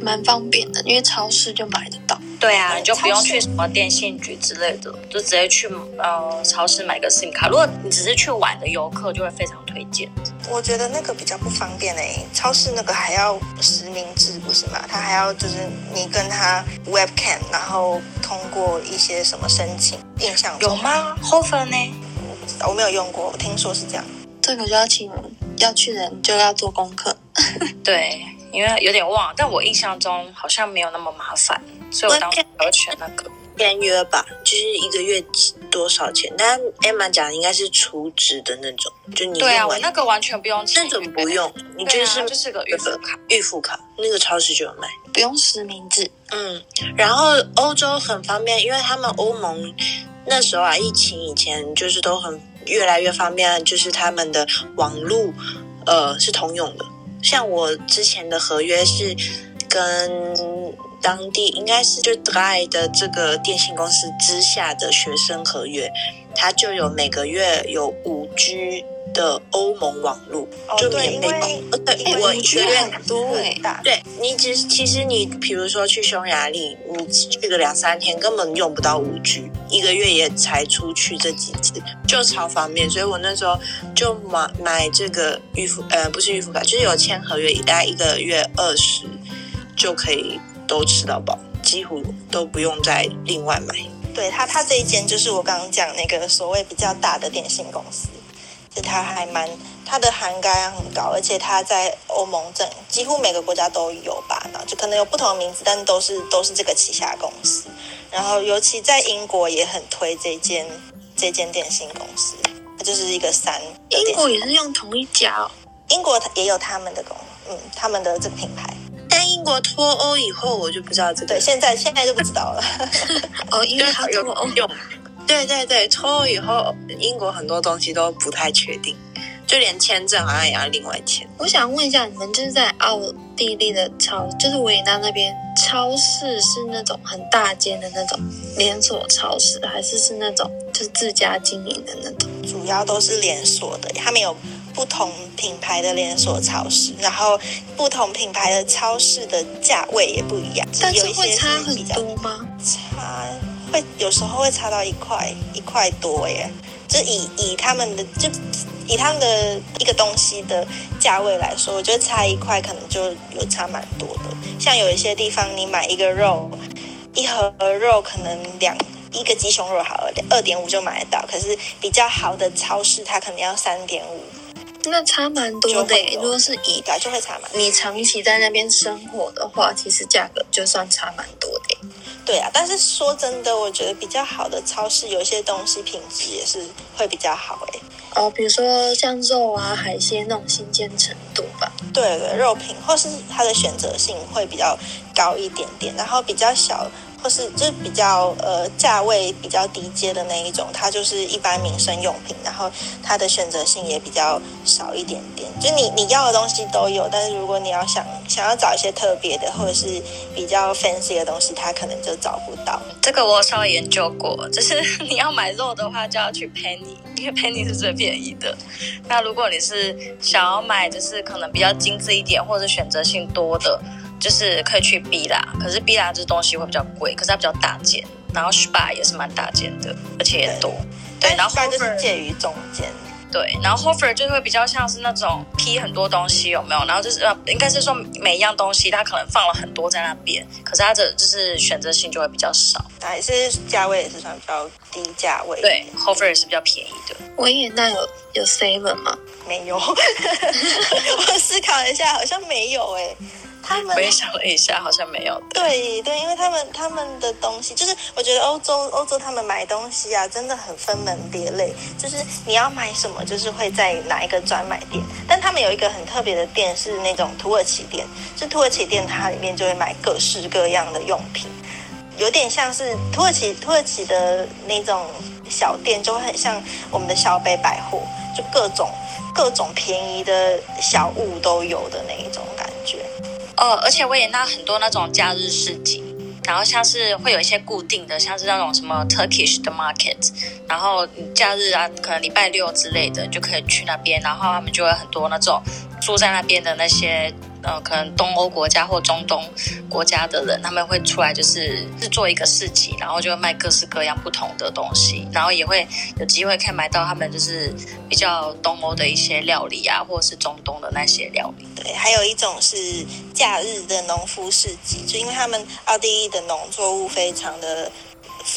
G: 蛮方便的，因为超市就买得到。
H: 对啊，你就不用去什么电信局之类的，就直接去呃超市买个 SIM 卡。如果你只是去玩的游客，就会非常推荐。
D: 我觉得那个比较不方便诶、欸，超市那个还要实名制不是吗？他还要就是你跟他 webcam，然后通过一些什么申请，印象
H: 有吗？Hofer 呢？
D: 我没有用过，我听说是这样。
G: 这个就要请要去的人就要做功课。
H: 对，因为有点忘，但我印象中好像没有那么麻烦。所以我当时要选那个
F: 签约吧，就是一个月多少钱？但 Emma 讲应该是储值的那种，就你
H: 对啊，我那个完全不用钱，
F: 那种不用，你就是、
H: 啊、就是个预付卡，
F: 预付卡那个超市就有卖，
G: 不用实名制。
F: 嗯，然后欧洲很方便，因为他们欧盟那时候啊，疫情以前就是都很越来越方便，就是他们的网路呃是通用的。像我之前的合约是跟。当地应该是就 Drei 的这个电信公司之下的学生合约，它就有每个月有五 G 的欧盟网路，
D: 哦、
F: 就免费。呃，对，我一个月
G: 很多哎。
F: 对，你其实其实你比如说去匈牙利，你去个两三天根本用不到五 G，一个月也才出去这几次，就超方便。所以我那时候就买买这个预付，呃，不是预付卡，就是有签合约，大概一个月二十就可以。都吃到饱，几乎都不用再另外买。
D: 对他，他这一间就是我刚刚讲那个所谓比较大的电信公司，就他还蛮他的涵盖量很高，而且他在欧盟镇几乎每个国家都有吧，然后就可能有不同的名字，但都是都是这个旗下公司。然后尤其在英国也很推这间这间电信公司，它就是一个三。
G: 英国也是用同一家哦，
D: 英国也有他们的公，嗯，他们的这个品牌。
F: 但英国脱欧以后，我就不知道这个。
D: 对，现在现在就不知道了。
G: 哦，因为它有用。
F: 对对对，脱欧以后，英国很多东西都不太确定，就连签证好像也要另外签。
G: 我想问一下，你们就是在奥地利的超，就是维也纳那边超市是那种很大间的那种连锁超市，还是是那种就是自家经营的那种？
D: 主要都是连锁的，他没有。不同品牌的连锁超市，然后不同品牌的超市的价位也不一样，
G: 但是会差很多吗？
D: 差会有时候会差到一块一块多耶，就以以他们的就以他们的一个东西的价位来说，我觉得差一块可能就有差蛮多的。像有一些地方，你买一个肉，一盒肉可能两一个鸡胸肉好了，二点五就买得到，可是比较好的超市它可能要三点五。
G: 那差蛮多的，如果是以
D: 来就会差蛮多。
G: 你长期在那边生活的话，其实价格就算差蛮多的。
D: 对啊，但是说真的，我觉得比较好的超市，有些东西品质也是会比较好诶。
G: 哦，比如说像肉啊、海鲜那种新鲜程度吧。
D: 对对，肉品或是它的选择性会比较高一点点，然后比较小。或是就是比较呃价位比较低阶的那一种，它就是一般民生用品，然后它的选择性也比较少一点点。就你你要的东西都有，但是如果你要想想要找一些特别的或者是比较 fancy 的东西，它可能就找不到。
H: 这个我稍微研究过，就是 你要买肉的话，就要去 Penny，因为 Penny 是最便宜的。那如果你是想要买，就是可能比较精致一点或者选择性多的。就是可以去 Billa，可是 Billa 这东西会比较贵，可是它比较大件，然后 Spar 也是蛮大件的，而且也多。对，然后
D: Hofer 就是介于中间。
H: 对，然后 Hofer 就会比较像是那种批很多东西有没有？然后就是呃，应该是说每一样东西它可能放了很多在那边，可是它的就是选择性就会比较少。
D: 还是价位也是算比较低价位。
H: 对，Hofer 也是比较便宜的。
G: 维也纳有有 Seven 吗？
D: 没有，我思考一下，好像没有诶、欸。他们
H: 我也想了一下，好像没有。
D: 对对，因为他们他们的东西，就是我觉得欧洲欧洲他们买东西啊，真的很分门别类。就是你要买什么，就是会在哪一个专卖店。但他们有一个很特别的店，是那种土耳其店。就土耳其店，它里面就会买各式各样的用品，有点像是土耳其土耳其的那种小店，就会很像我们的小北百货，就各种各种便宜的小物都有的那一种感觉。
H: 哦，而且维也纳很多那种假日市集，然后像是会有一些固定的，像是那种什么 Turkish 的 market，然后假日啊，可能礼拜六之类的就可以去那边，然后他们就会很多那种住在那边的那些。呃，可能东欧国家或中东国家的人，他们会出来就是制作一个市集，然后就会卖各式各样不同的东西，然后也会有机会可以买到他们就是比较东欧的一些料理啊，或者是中东的那些料理。
D: 对，还有一种是假日的农夫市集，就因为他们奥地利的农作物非常的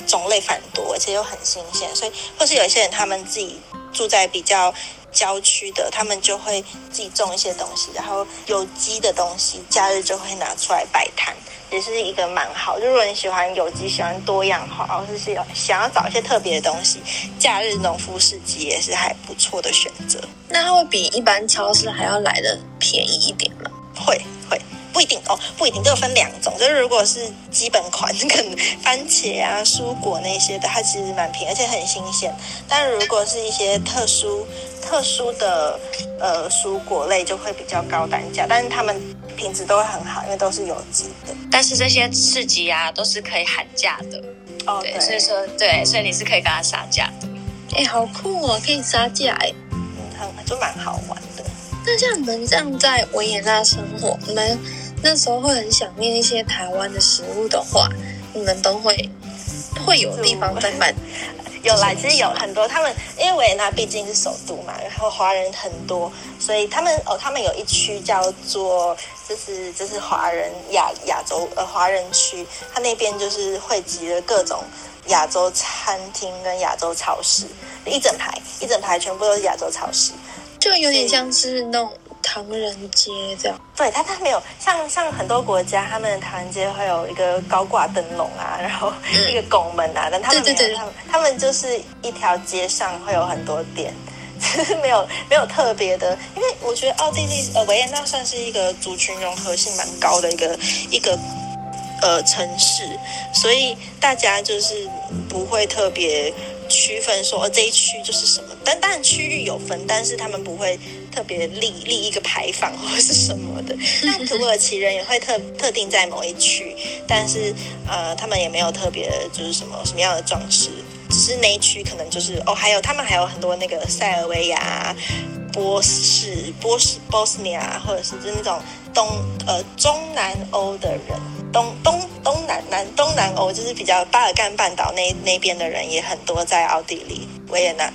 D: 种类繁多，而且又很新鲜，所以或是有些人他们自己住在比较。郊区的，他们就会自己种一些东西，然后有机的东西，假日就会拿出来摆摊，也是一个蛮好。就如果你喜欢有机，喜欢多样化，或者是有想要找一些特别的东西，假日农夫市集也是还不错的选择。
G: 那它会比一般超市还要来的便宜一点
D: 吗？会。不一定哦，不一定，都有分两种。就是如果是基本款，可能番茄啊、蔬果那些的，它其实蛮便宜，而且很新鲜。但如果是一些特殊、特殊的呃蔬果类，就会比较高单价。但是它们品质都会很好，因为都是有机的。
H: 但是这些市集啊，都是可以喊价的。
D: 哦，对，
H: 对，所以说对，所以你是可以跟他杀价的。
G: 哎，好酷哦，可以杀价哎，
D: 嗯，很就蛮好玩的。
G: 那像你们这样在维也纳生活，你们。那时候会很想念一些台湾的食物的话，你们都会会有地方在卖？
D: 有啦，其实有很多。他们因为维也纳毕竟是首都嘛，然后华人很多，所以他们哦，他们有一区叫做就是就是华人亚亚洲呃华人区，他那边就是汇集了各种亚洲餐厅跟亚洲超市，一整排一整排全部都是亚洲超市，
G: 就有点像是那种。唐人街这样，
D: 对，它它没有像像很多国家，他们的唐人街会有一个高挂灯笼啊，然后一个拱门啊，但他们没有，对。对对，他们他们就是一条街上会有很多店，没有没有特别的，因为我觉得奥地利呃维也纳算是一个族群融合性蛮高的一个一个呃城市，所以大家就是不会特别区分说这一区就是什么，但当然区域有分，但是他们不会。特别立立一个牌坊或是什么的，那土耳其人也会特特定在某一区，但是呃，他们也没有特别就是什么什么样的装饰，只是那一区可能就是哦，还有他们还有很多那个塞尔维亚、波士、波士、波斯尼亚，或者是就是那种东呃中南欧的人，东东东南南东南欧就是比较巴尔干半岛那那边的人也很多在奥地利维也纳。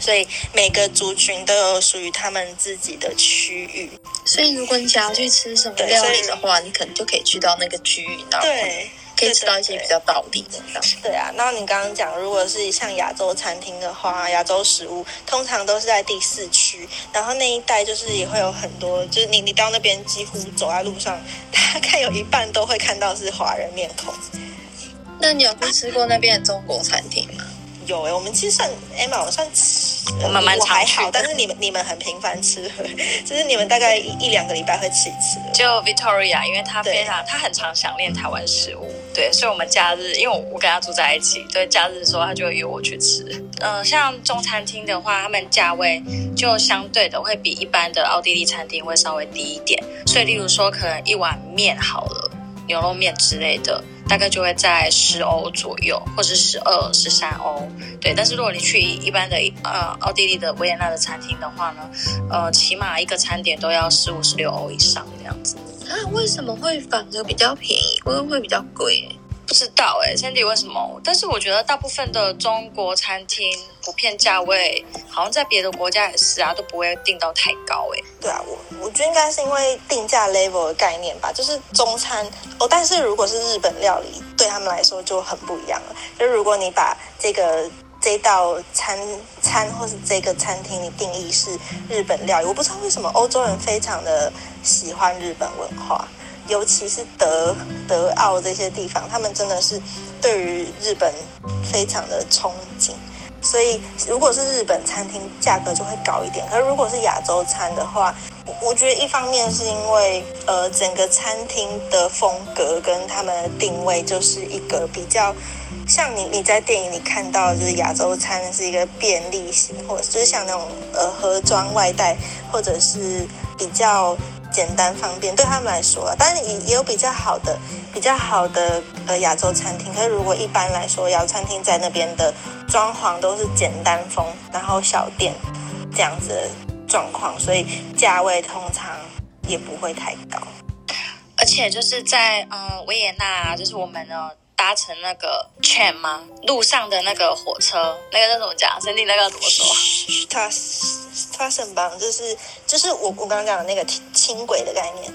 D: 所以每个族群都有属于他们自己的区域。
G: 所以如果你想要去吃什么料理的话，你可能就可以去到那个区域，那对，可以吃到一些比较道地的。
D: 对啊，然后你刚刚讲，如果是像亚洲餐厅的话，亚洲食物通常都是在第四区，然后那一带就是也会有很多，就是你你到那边几乎走在路上，大概有一半都会看到是华人面孔。
G: 那你有去吃过那边的中国餐厅吗？
D: 有哎，我们其实算 Emma，我算吃，我们蛮还好，但是你们你们很频繁吃，就是你们大概一一两个礼拜会吃一次。
H: 就 Victoria，因为他非常，他很常想念台湾食物，对，所以我们假日，因为我跟他住在一起，对，假日的时候他就会约我去吃。嗯、呃，像中餐厅的话，他们价位就相对的会比一般的奥地利餐厅会稍微低一点，所以例如说可能一碗面好了，牛肉面之类的。大概就会在十欧左右，或是十二、十三欧，对。但是如果你去一般的呃奥地利的维也纳的餐厅的话呢，呃，起码一个餐点都要十五、十六欧以上这样子。
G: 啊，为什么会反而比较便宜？会不会比较贵？
H: 不知道哎、欸，Sandy 为什么？但是我觉得大部分的中国餐厅普遍价位，好像在别的国家也是啊，都不会定到太高哎、欸。
D: 对啊，我我觉得应该是因为定价 level 的概念吧，就是中餐哦。但是如果是日本料理，对他们来说就很不一样了。就如果你把这个这道餐餐或是这个餐厅你定义是日本料理，我不知道为什么欧洲人非常的喜欢日本文化。尤其是德德奥这些地方，他们真的是对于日本非常的憧憬。所以，如果是日本餐厅，价格就会高一点。可是，如果是亚洲餐的话，我觉得一方面是因为，呃，整个餐厅的风格跟他们的定位就是一个比较像你你在电影里看到，就是亚洲餐是一个便利型，或者就是像那种呃盒装外带，或者是比较。简单方便对他们来说，当然也也有比较好的、比较好的呃亚洲餐厅。可是如果一般来说，亚洲餐厅在那边的装潢都是简单风，然后小店这样子的状况，所以价位通常也不会太高。
H: 而且就是在嗯维也纳，就是我们呢搭乘那个 train 吗？路上的那个火车，那个那怎么讲？身体那个怎么说？
D: 它。它什么就是就是我我刚刚讲的那个轻轨的概念，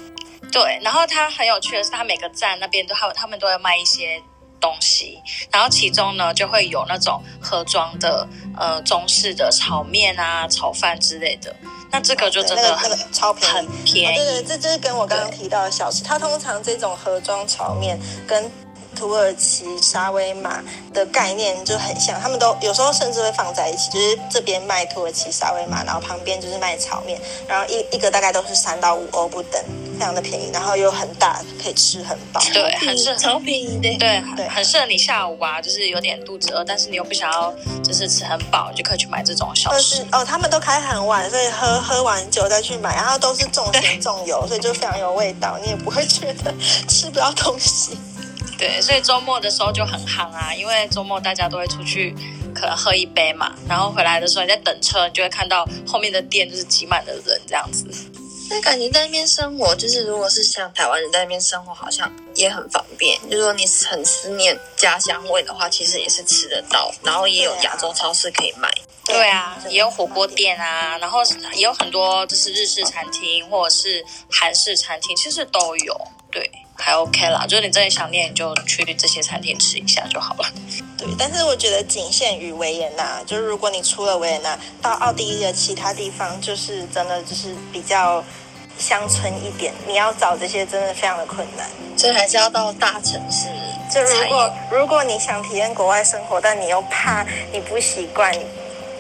H: 对。然后它很有趣的是，它每个站那边都还有他们都会卖一些东西，然后其中呢就会有那种盒装的呃中式的炒面啊、炒饭之类的。那这个就真的很、
D: 那个那个、超便宜，
H: 很便宜。
D: 哦、对对，这就是跟我刚刚提到的小吃。它通常这种盒装炒面跟土耳其沙威玛的概念就很像，他们都有时候甚至会放在一起，就是这边卖土耳其沙威玛，然后旁边就是卖炒面，然后一一个大概都是三到五欧不等，非常的便宜，然后又很大，可以吃很饱，
H: 对，很适合，
D: 超便宜的，
H: 对对，很适合你下午啊，就是有点肚子饿，但是你又不想要就是吃很饱，就可以去买这种小吃。
D: 哦，他们都开很晚，所以喝喝完酒再去买，然后都是重咸重油，所以就非常有味道，你也不会觉得 吃不到东西。
H: 对，所以周末的时候就很夯啊，因为周末大家都会出去，可能喝一杯嘛，然后回来的时候你在等车，你就会看到后面的店就是挤满了人这样子。
G: 那感觉在那边生活，就是如果是像台湾人在那边生活，好像也很方便。就是说你很思念家乡味的话，其实也是吃得到，然后也有亚洲超市可以买。
H: 对啊，也有火锅店啊，然后也有很多就是日式餐厅或者是韩式餐厅，其实都有。对。还 OK 啦，就是你真的想念，你就去这些餐厅吃一下就好了。
D: 对，但是我觉得仅限于维也纳，就是如果你出了维也纳，到奥地利的其他地方，就是真的就是比较乡村一点，你要找这些真的非常的困难。
G: 所以还是要到大城市。
D: 就如果如果你想体验国外生活，但你又怕你不习惯。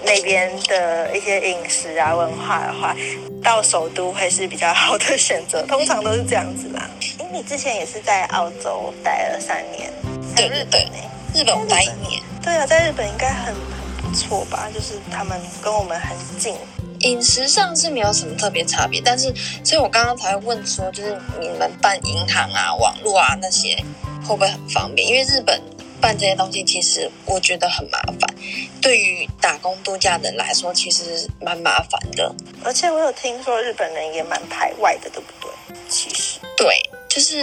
D: 那边的一些饮食啊、文化的话，到首都会是比较好的选择，通常都是这样子啦。你之前也是在澳洲待了三年，
G: 对日本呢？日本我待一年。
D: 对啊，在日本应该很很不错吧？就是他们跟我们很近，
G: 饮食上是没有什么特别差别，但是所以我刚刚才会问说，就是你们办银行啊、网络啊那些会不会很方便？因为日本。办这些东西其实我觉得很麻烦，对于打工度假的人来说，其实蛮麻烦的。
D: 而且我有听说日本人也蛮排外的，对不对？其实
G: 对，就是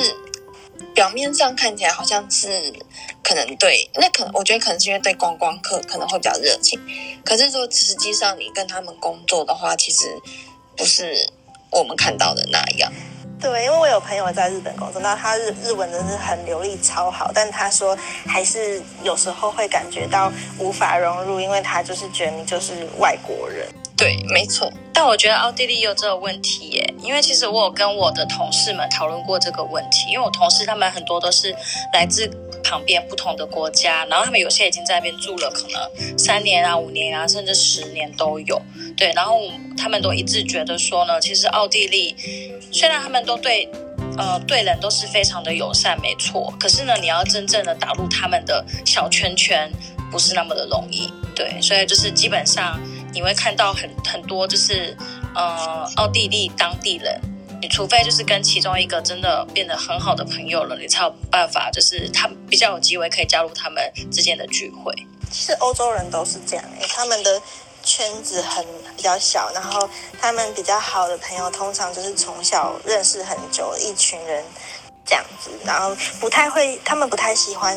G: 表面上看起来好像是可能对，那可能我觉得可能是因为对观光客可能会比较热情，可是说实际上你跟他们工作的话，其实不是我们看到的那样。
D: 对，因为我有朋友在日本工作，那他日日文真是很流利，超好。但他说还是有时候会感觉到无法融入，因为他就是觉得你就是外国人。
G: 对，没错。
H: 但我觉得奥地利有这个问题耶，因为其实我有跟我的同事们讨论过这个问题，因为我同事他们很多都是来自旁边不同的国家，然后他们有些已经在那边住了，可能三年啊、五年啊，甚至十年都有。对，然后他们都一致觉得说呢，其实奥地利虽然他们都对呃对人都是非常的友善，没错，可是呢，你要真正的打入他们的小圈圈，不是那么的容易。对，所以就是基本上你会看到很很多就是呃奥地利当地人，你除非就是跟其中一个真的变得很好的朋友了，你才有办法，就是他比较有机会可以加入他们之间的聚会。
D: 其实欧洲人都是这样，他们的。圈子很比较小，然后他们比较好的朋友通常就是从小认识很久一群人这样子，然后不太会，他们不太喜欢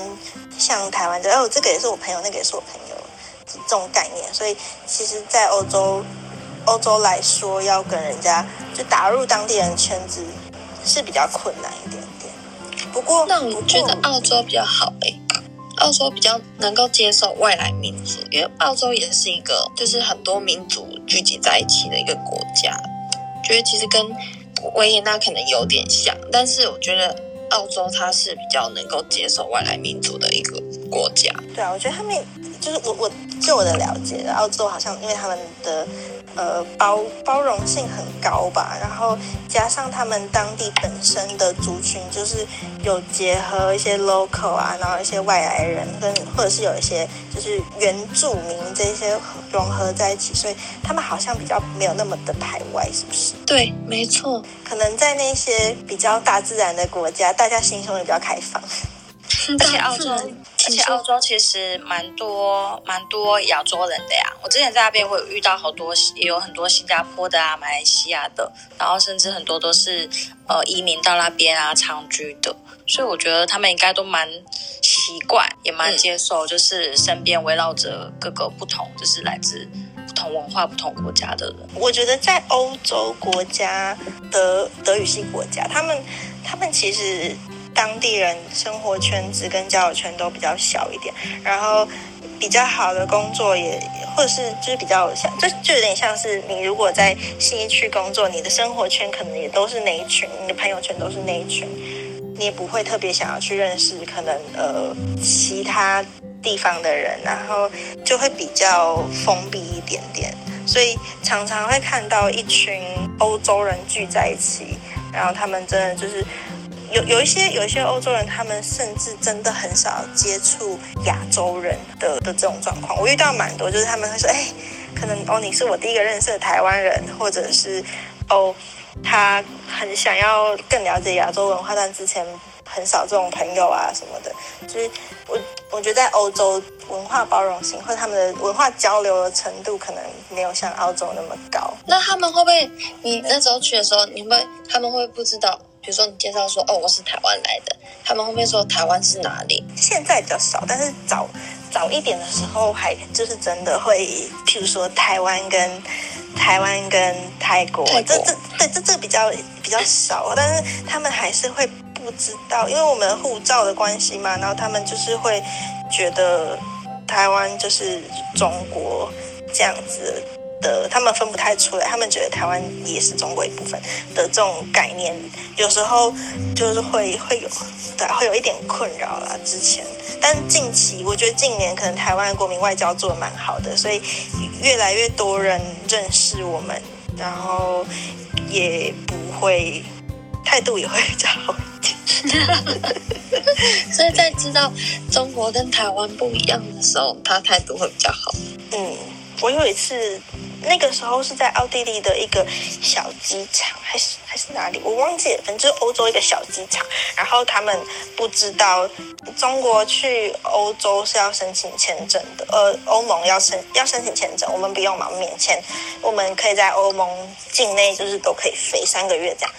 D: 像台湾的哦，这个也是我朋友，那个也是我朋友这种概念。所以其实，在欧洲欧洲来说，要跟人家就打入当地人圈子是比较困难一点点。不过，
G: 那我觉得澳洲比较好诶、欸。澳洲比较能够接受外来民族，因为澳洲也是一个就是很多民族聚集在一起的一个国家。觉得其实跟维也纳可能有点像，但是我觉得澳洲它是比较能够接受外来民族的一个国家。
D: 对啊，我觉得他们就是我我就我的了解，澳洲好像因为他们的。呃，包包容性很高吧，然后加上他们当地本身的族群，就是有结合一些 local 啊，然后一些外来人跟或者是有一些就是原住民这些融合在一起，所以他们好像比较没有那么的排外，是不是？
G: 对，没错。
D: 可能在那些比较大自然的国家，大家心胸也比较开放。
H: 而且澳洲，而且澳洲其实蛮多蛮多亚洲人的呀。我之前在那边，我有遇到好多，也有很多新加坡的啊，马来西亚的，然后甚至很多都是呃移民到那边啊长居的。所以我觉得他们应该都蛮习惯，也蛮接受，就是身边围绕着各个不同，就是来自不同文化、不同国家的人。
D: 我觉得在欧洲国家德德语系国家，他们他们其实。当地人生活圈子跟交友圈都比较小一点，然后比较好的工作也，或者是就是比较像，就就有点像是你如果在信义区工作，你的生活圈可能也都是那一群，你的朋友圈都是那一群，你也不会特别想要去认识可能呃其他地方的人，然后就会比较封闭一点点，所以常常会看到一群欧洲人聚在一起，然后他们真的就是。有有一些有一些欧洲人，他们甚至真的很少接触亚洲人的的这种状况。我遇到蛮多，就是他们会说：“哎，可能哦，你是我第一个认识的台湾人，或者是哦，他很想要更了解亚洲文化，但之前很少这种朋友啊什么的。”就是我我觉得在欧洲文化包容性或者他们的文化交流的程度，可能没有像澳洲那么高。
G: 那他们会不会？你那时候去的时候，你会他们会不知道？比如说你介绍说哦，我是台湾来的，他们后面说台湾是哪里？
D: 现在比较少，但是早早一点的时候还就是真的会，譬如说台湾跟台湾跟泰国，泰国这这对这这比较比较少，但是他们还是会不知道，因为我们护照的关系嘛，然后他们就是会觉得台湾就是中国这样子。的他们分不太出来，他们觉得台湾也是中国一部分的这种概念，有时候就是会会有，对，会有一点困扰啦。之前，但近期我觉得近年可能台湾的国民外交做的蛮好的，所以越来越多人认识我们，然后也不会态度也会比较好一点。
G: 所以在知道中国跟台湾不一样的时候，他态度会比较好。
D: 嗯，我有一次。那个时候是在奥地利的一个小机场，还是还是哪里？我忘记了，反正就是欧洲一个小机场。然后他们不知道中国去欧洲是要申请签证的，呃，欧盟要申要申请签证，我们不用嘛，免签，我们可以在欧盟境内就是都可以飞三个月这样。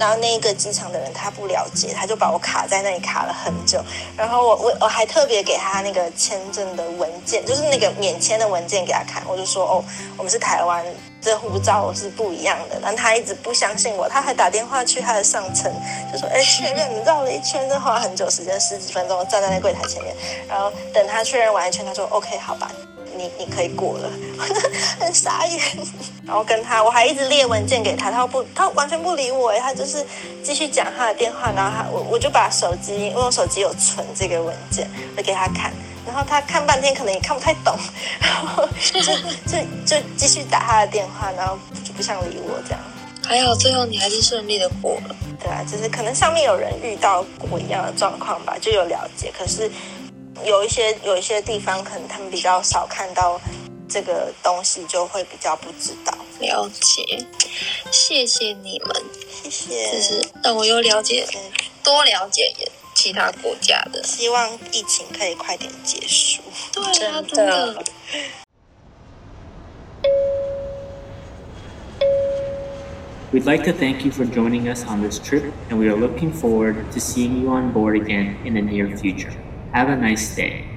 D: 然后那个机场的人他不了解，他就把我卡在那里卡了很久。然后我我我还特别给他那个签证的文件，就是那个免签的文件给他看。我就说哦，我们是台湾，这护照是不一样的。但他一直不相信我，他还打电话去他的上层，就说哎 确认，你绕了一圈，这花很久时间，十几分钟站在那柜台前面。然后等他确认完一圈，他说 OK 好吧。你你可以过了，很傻眼。然后跟他，我还一直列文件给他，他不，他完全不理我，他就是继续讲他的电话。然后他，我我就把手机，因为我手机有存这个文件，我给他看。然后他看半天，可能也看不太懂，然后就就就继续打他的电话，然后就不想理我这样。
G: 还好最后你还是顺利的过了。
D: 对啊，就是可能上面有人遇到过一样的状况吧，就有了解。可是。有一些有一些地方，可能他们比较少看到这个东西，就会比较不知道。
G: 了解，谢谢你们，
D: 谢谢，
G: 就是让我又了解多了解其他国家的。
D: 希望疫情可以快点结束。
G: 对啊，真的。
A: We'd like to thank you for joining us on this trip, and we are looking forward to seeing you on board again in the near future. Have a nice day.